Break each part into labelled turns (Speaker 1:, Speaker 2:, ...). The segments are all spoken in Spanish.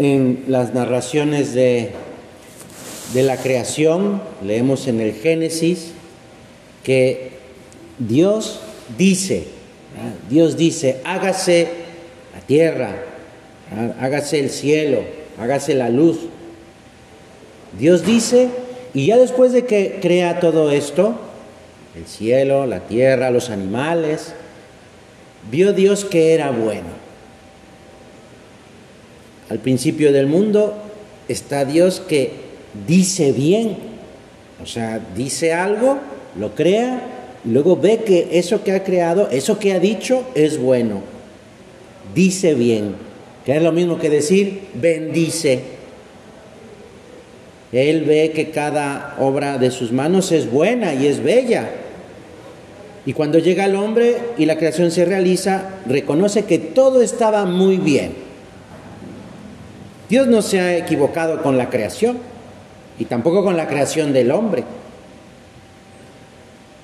Speaker 1: en las narraciones de, de la creación, leemos en el Génesis, que Dios dice, Dios dice, hágase la tierra, hágase el cielo, hágase la luz. Dios dice, y ya después de que crea todo esto, el cielo, la tierra, los animales, vio Dios que era bueno. Al principio del mundo está Dios que dice bien, o sea, dice algo, lo crea, y luego ve que eso que ha creado, eso que ha dicho es bueno, dice bien, que es lo mismo que decir bendice. Él ve que cada obra de sus manos es buena y es bella. Y cuando llega el hombre y la creación se realiza, reconoce que todo estaba muy bien. Dios no se ha equivocado con la creación y tampoco con la creación del hombre.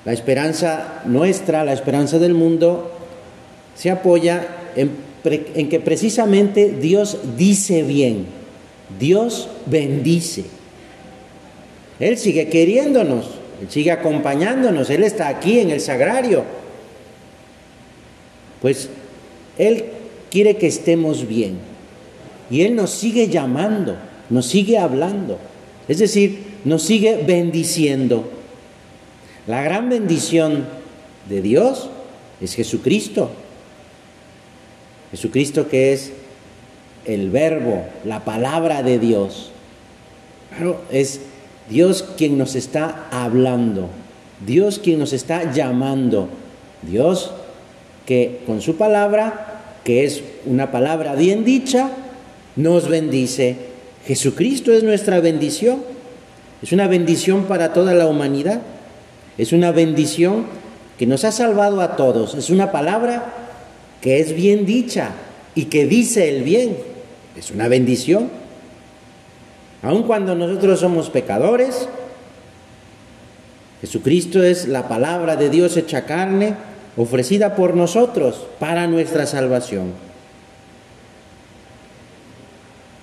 Speaker 1: La esperanza nuestra, la esperanza del mundo, se apoya en, que precisamente Dios dice bien, Dios bendice. Él sigue queriéndonos, Él sigue acompañándonos, Él está aquí en el sagrario. Pues Él quiere que estemos bien. Y Él nos sigue llamando, nos sigue hablando. Es decir, nos sigue bendiciendo. La gran bendición de Dios es Jesucristo. Jesucristo que es el verbo, la palabra de Dios. Claro, es Dios quien nos está hablando, Dios quien nos está llamando, Dios que con su palabra, que es una palabra bien dicha, nos bendice. Jesucristo es nuestra bendición, es una bendición para toda la humanidad, es una bendición que nos ha salvado a todos, es una palabra que es bien dicha y que dice el bien, es una bendición. Aun cuando nosotros somos pecadores, Jesucristo es la palabra de Dios hecha carne, ofrecida por nosotros para nuestra salvación.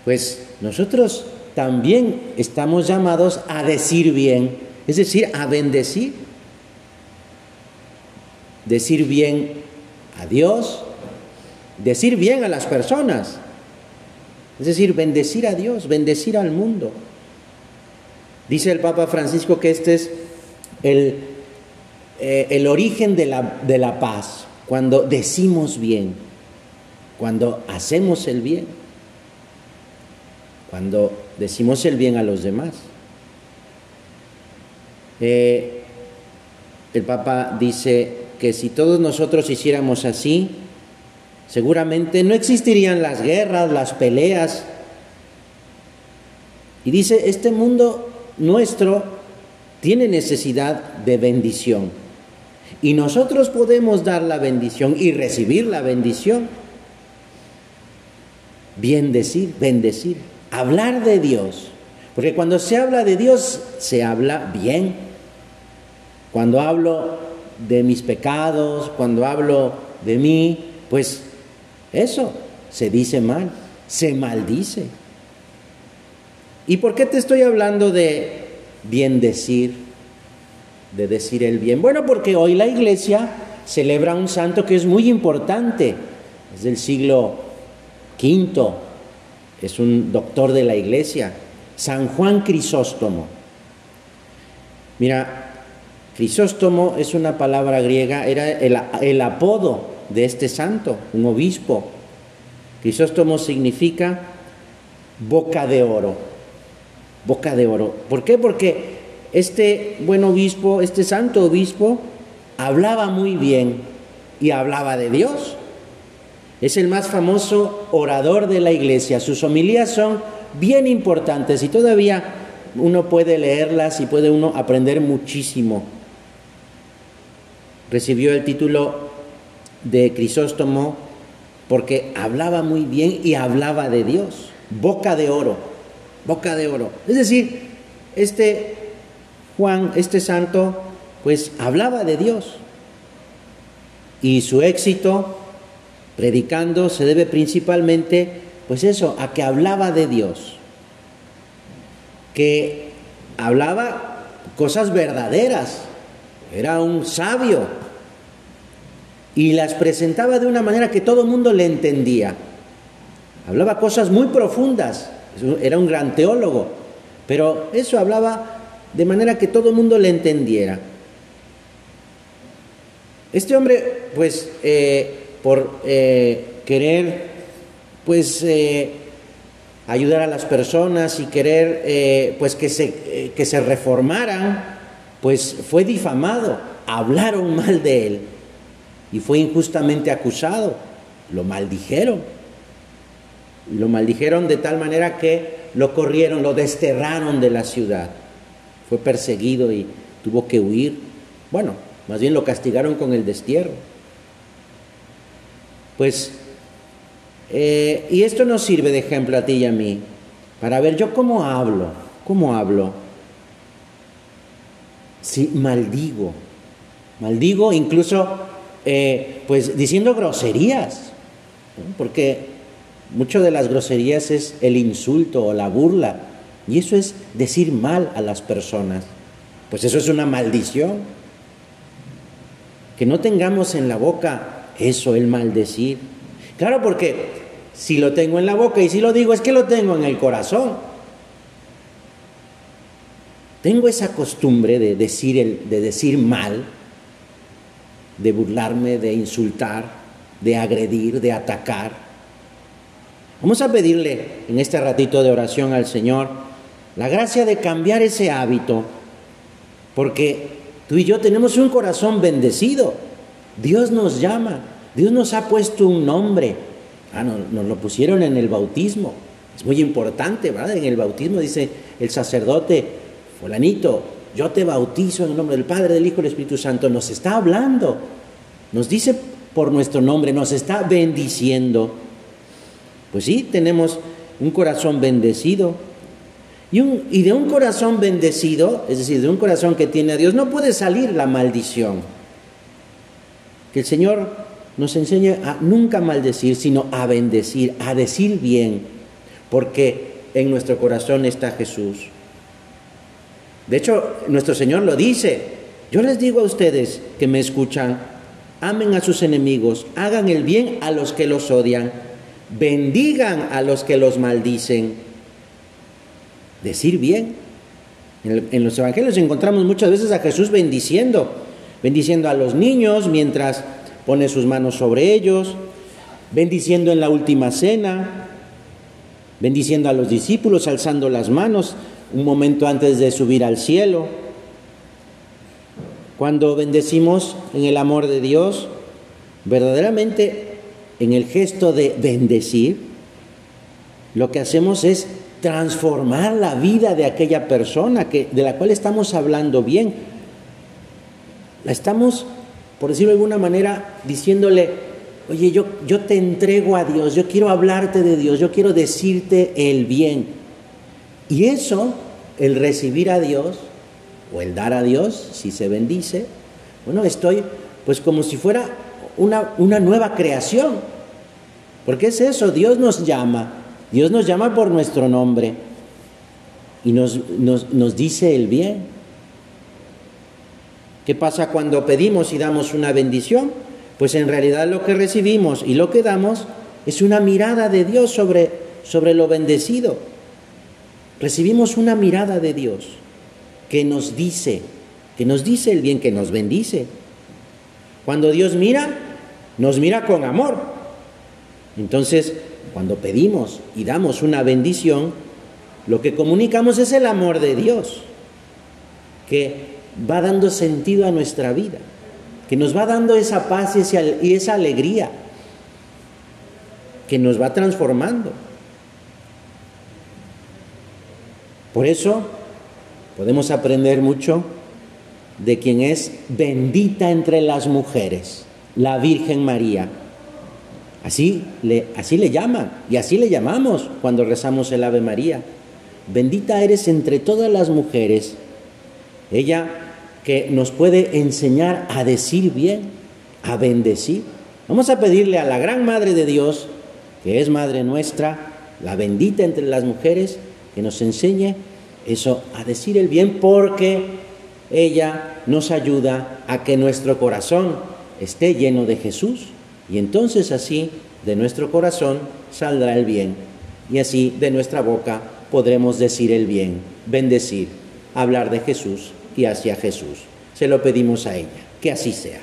Speaker 1: Pues nosotros también estamos llamados a decir bien, es decir, a bendecir. Decir bien a Dios, decir bien a las personas, es decir, bendecir a Dios, bendecir al mundo. Dice el Papa Francisco que este es el, eh, el origen de la, de la paz, cuando decimos bien, cuando hacemos el bien, cuando decimos el bien a los demás. Eh, el Papa dice que si todos nosotros hiciéramos así, Seguramente no existirían las guerras, las peleas. Y dice, este mundo nuestro tiene necesidad de bendición. Y nosotros podemos dar la bendición y recibir la bendición. Bien decir, bendecir, hablar de Dios. Porque cuando se habla de Dios, se habla bien. Cuando hablo de mis pecados, cuando hablo de mí, pues eso se dice mal, se maldice. ¿Y por qué te estoy hablando de bien decir, de decir el bien? Bueno, porque hoy la iglesia celebra un santo que es muy importante, es del siglo V, es un doctor de la iglesia, San Juan Crisóstomo. Mira, Crisóstomo es una palabra griega, era el, apodo de este santo, un obispo. Crisóstomo significa boca de oro, boca de oro. ¿Por qué? Porque este buen obispo, este santo obispo, hablaba muy bien y hablaba de Dios. Es el más famoso orador de la iglesia. Sus homilías son bien importantes y todavía uno puede leerlas y puede uno aprender muchísimo. Recibió el título de Crisóstomo porque hablaba muy bien y hablaba de Dios. Boca de oro, boca de oro. Es decir, este Juan, este santo, pues hablaba de Dios. Y su éxito predicando se debe principalmente pues eso, a que hablaba de Dios, que hablaba cosas verdaderas, era un sabio. Y las presentaba de una manera que todo el mundo le entendía. Hablaba cosas muy profundas, era un gran teólogo, pero eso hablaba de manera que todo el mundo le entendiera. Este hombre, pues, eh, por eh, querer, pues, eh, ayudar a las personas y querer, pues, que se, que se reformaran, pues fue difamado, hablaron mal de él y fue injustamente acusado, lo maldijeron. Lo maldijeron de tal manera que lo corrieron, lo desterraron de la ciudad. Fue perseguido y tuvo que huir. Bueno, más bien lo castigaron con el destierro. Pues, eh, y esto nos sirve de ejemplo a ti y a mí, para ver yo cómo hablo, cómo hablo. Si maldigo, maldigo incluso eh, pues diciendo groserías, porque mucho de las groserías es el insulto o la burla, y eso es decir mal a las personas, pues eso es una maldición. Que no tengamos en la boca eso, el maldecir. Claro, porque si lo tengo en la boca y si lo digo es que lo tengo en el corazón. Tengo esa costumbre de decir, el, de decir mal, de burlarme, de insultar, de agredir, de atacar. Vamos a pedirle en este ratito de oración al Señor la gracia de cambiar ese hábito, porque tú y yo tenemos un corazón bendecido. Dios nos llama, Dios nos ha puesto un nombre. Ah, nos lo pusieron en el bautismo. Es muy importante, ¿verdad? En el bautismo dice el sacerdote, fulanito, yo te bautizo en el nombre del Padre, del Hijo y del Espíritu Santo, nos está hablando, nos dice por nuestro nombre, nos está bendiciendo. Pues sí, tenemos un corazón bendecido. Y, y de un corazón bendecido, es decir, de un corazón que tiene a Dios, no puede salir la maldición. Que el Señor nos enseñe a nunca maldecir, sino a bendecir, a decir bien, porque en nuestro corazón está Jesús. De hecho, nuestro Señor lo dice. Yo les digo a ustedes que me escuchan, amen a sus enemigos, hagan el bien a los que los odian, bendigan a los que los maldicen. Decir bien. En, los evangelios encontramos muchas veces a Jesús bendiciendo, bendiciendo a los niños mientras pone sus manos sobre ellos, bendiciendo en la última cena, bendiciendo a los discípulos, alzando las manos, un momento antes de subir al cielo. Cuando bendecimos en el amor de Dios, verdaderamente en el gesto de bendecir, lo que hacemos es transformar la vida de aquella persona que, de la cual estamos hablando bien. La estamos, por decirlo de alguna manera, diciéndole, oye, yo, yo te entrego a Dios, yo quiero hablarte de Dios, yo quiero decirte el bien. Y eso, el recibir a Dios o el dar a Dios, si se bendice, bueno, estoy pues como si fuera una, una nueva creación. Porque es eso, Dios nos llama, Dios nos llama por nuestro nombre y nos, nos, nos dice el bien. ¿Qué pasa cuando pedimos y damos una bendición? Pues en realidad lo que recibimos y lo que damos es una mirada de Dios sobre, sobre lo bendecido recibimos una mirada de Dios que nos dice, que nos dice el bien, que nos bendice. Cuando Dios mira, nos mira con amor. Entonces, cuando pedimos y damos una bendición, lo que comunicamos es el amor de Dios, que va dando sentido a nuestra vida, que nos va dando esa paz y esa alegría, que nos va transformando. Por eso podemos aprender mucho de quien es bendita entre las mujeres, la Virgen María. Así le, así le llaman y así le llamamos cuando rezamos el Ave María. Bendita eres entre todas las mujeres. Ella que nos puede enseñar a decir bien, a bendecir. Vamos a pedirle a la gran Madre de Dios, que es Madre nuestra, la bendita entre las mujeres, que nos enseñe eso, a decir el bien, porque ella nos ayuda a que nuestro corazón esté lleno de Jesús y entonces así de nuestro corazón saldrá el bien y así de nuestra boca podremos decir el bien, bendecir, hablar de Jesús y hacia Jesús. Se lo pedimos a ella, que así sea.